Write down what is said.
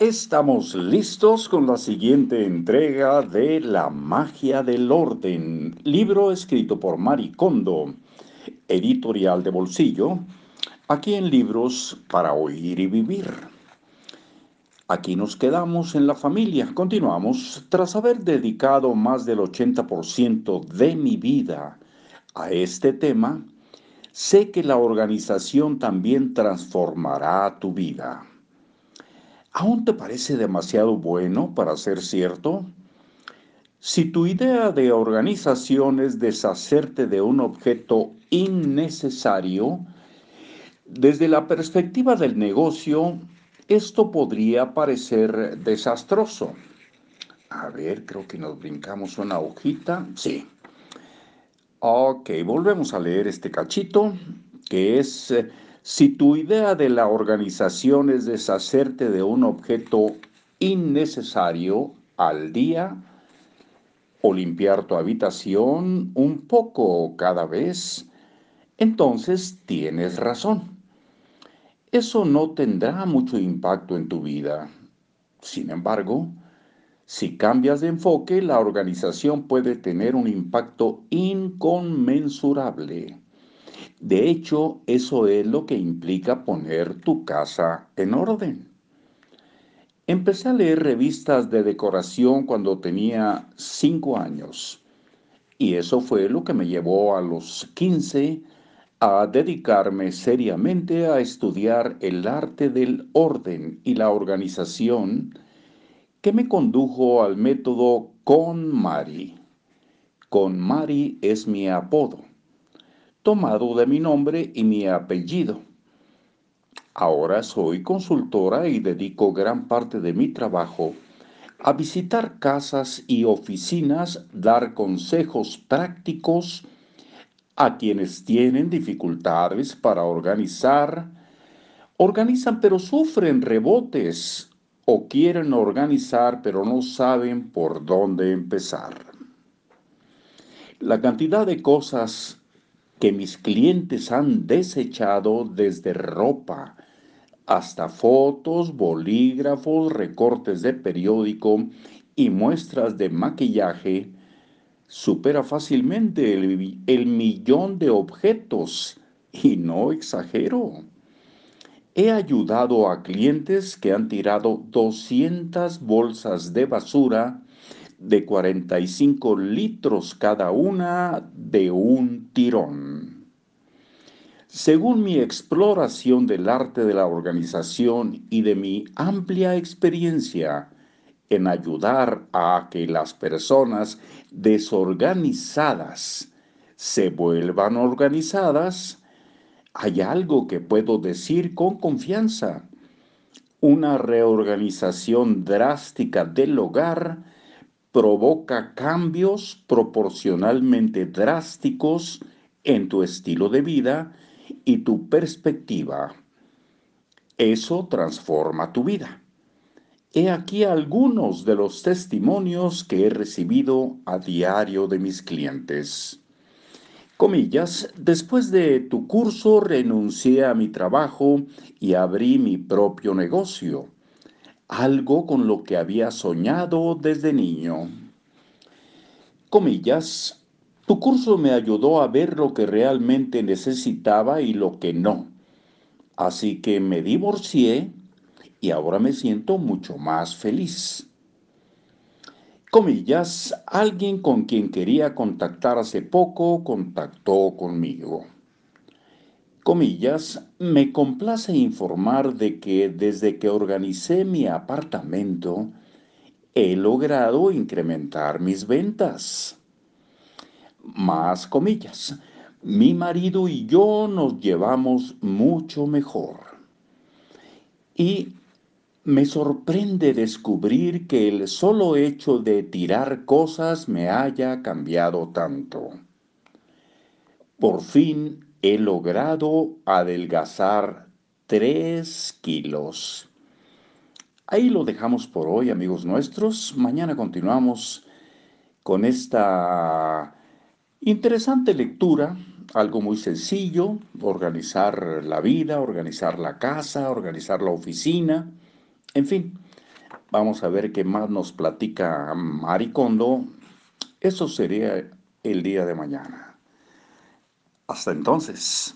Estamos listos con la siguiente entrega de La magia del orden, libro escrito por Mari Kondo, editorial de bolsillo, aquí en Libros para Oír y Vivir. Aquí nos quedamos en la familia, continuamos, tras haber dedicado más del 80% de mi vida a este tema, sé que la organización también transformará tu vida. ¿Aún te parece demasiado bueno para ser cierto? Si tu idea de organización es deshacerte de un objeto innecesario, desde la perspectiva del negocio, esto podría parecer desastroso. A ver, creo que nos brincamos una hojita. Sí. Ok, volvemos a leer este cachito, que es si tu idea de la organización es deshacerte de un objeto innecesario al día o limpiar tu habitación un poco cada vez, entonces tienes razón. Eso no tendrá mucho impacto en tu vida. Sin embargo, si cambias de enfoque, la organización puede tener un impacto inconmensurable. De hecho, eso es lo que implica poner tu casa en orden. Empecé a leer revistas de decoración cuando tenía cinco años y eso fue lo que me llevó a los 15 a dedicarme seriamente a estudiar el arte del orden y la organización que me condujo al método KonMari. KonMari es mi apodo tomado de mi nombre y mi apellido. Ahora soy consultora y dedico gran parte de mi trabajo a visitar casas y oficinas, dar consejos prácticos a quienes tienen dificultades para organizar, organizan pero sufren rebotes o quieren organizar pero no saben por dónde empezar. La cantidad de cosas que mis clientes han desechado desde ropa hasta fotos, bolígrafos, recortes de periódico y muestras de maquillaje, supera fácilmente el, millón de objetos y no exagero. He ayudado a clientes que han tirado 200 bolsas de basura de 45 litros cada una de un Según mi exploración del arte de la organización y de mi amplia experiencia en ayudar a que las personas desorganizadas se vuelvan organizadas, hay algo que puedo decir con confianza. Una reorganización drástica del hogar provoca cambios proporcionalmente drásticos en tu estilo de vida y tu perspectiva. Eso transforma tu vida. He aquí algunos de los testimonios que he recibido a diario de mis clientes. Comillas, después de tu curso renuncié a mi trabajo y abrí mi propio negocio algo con lo que había soñado desde niño. Comillas, tu curso me ayudó a ver lo que realmente necesitaba y lo que no. Así que me divorcié y ahora me siento mucho más feliz. Comillas, alguien con quien quería contactar hace poco contactó conmigo comillas, me complace informar de que desde que organicé mi apartamento, he logrado incrementar mis ventas. Más comillas, mi marido y yo nos llevamos mucho mejor. Y me sorprende descubrir que el solo hecho de tirar cosas me haya cambiado tanto. Por fin he logrado adelgazar 3 kilos. Ahí lo dejamos por hoy, amigos nuestros. Mañana continuamos con esta interesante lectura, algo muy sencillo, organizar la vida, organizar la casa, organizar la oficina, en fin, Vamos a ver qué más nos platica Maricondo. Eso sería el día de mañana. Hasta entonces.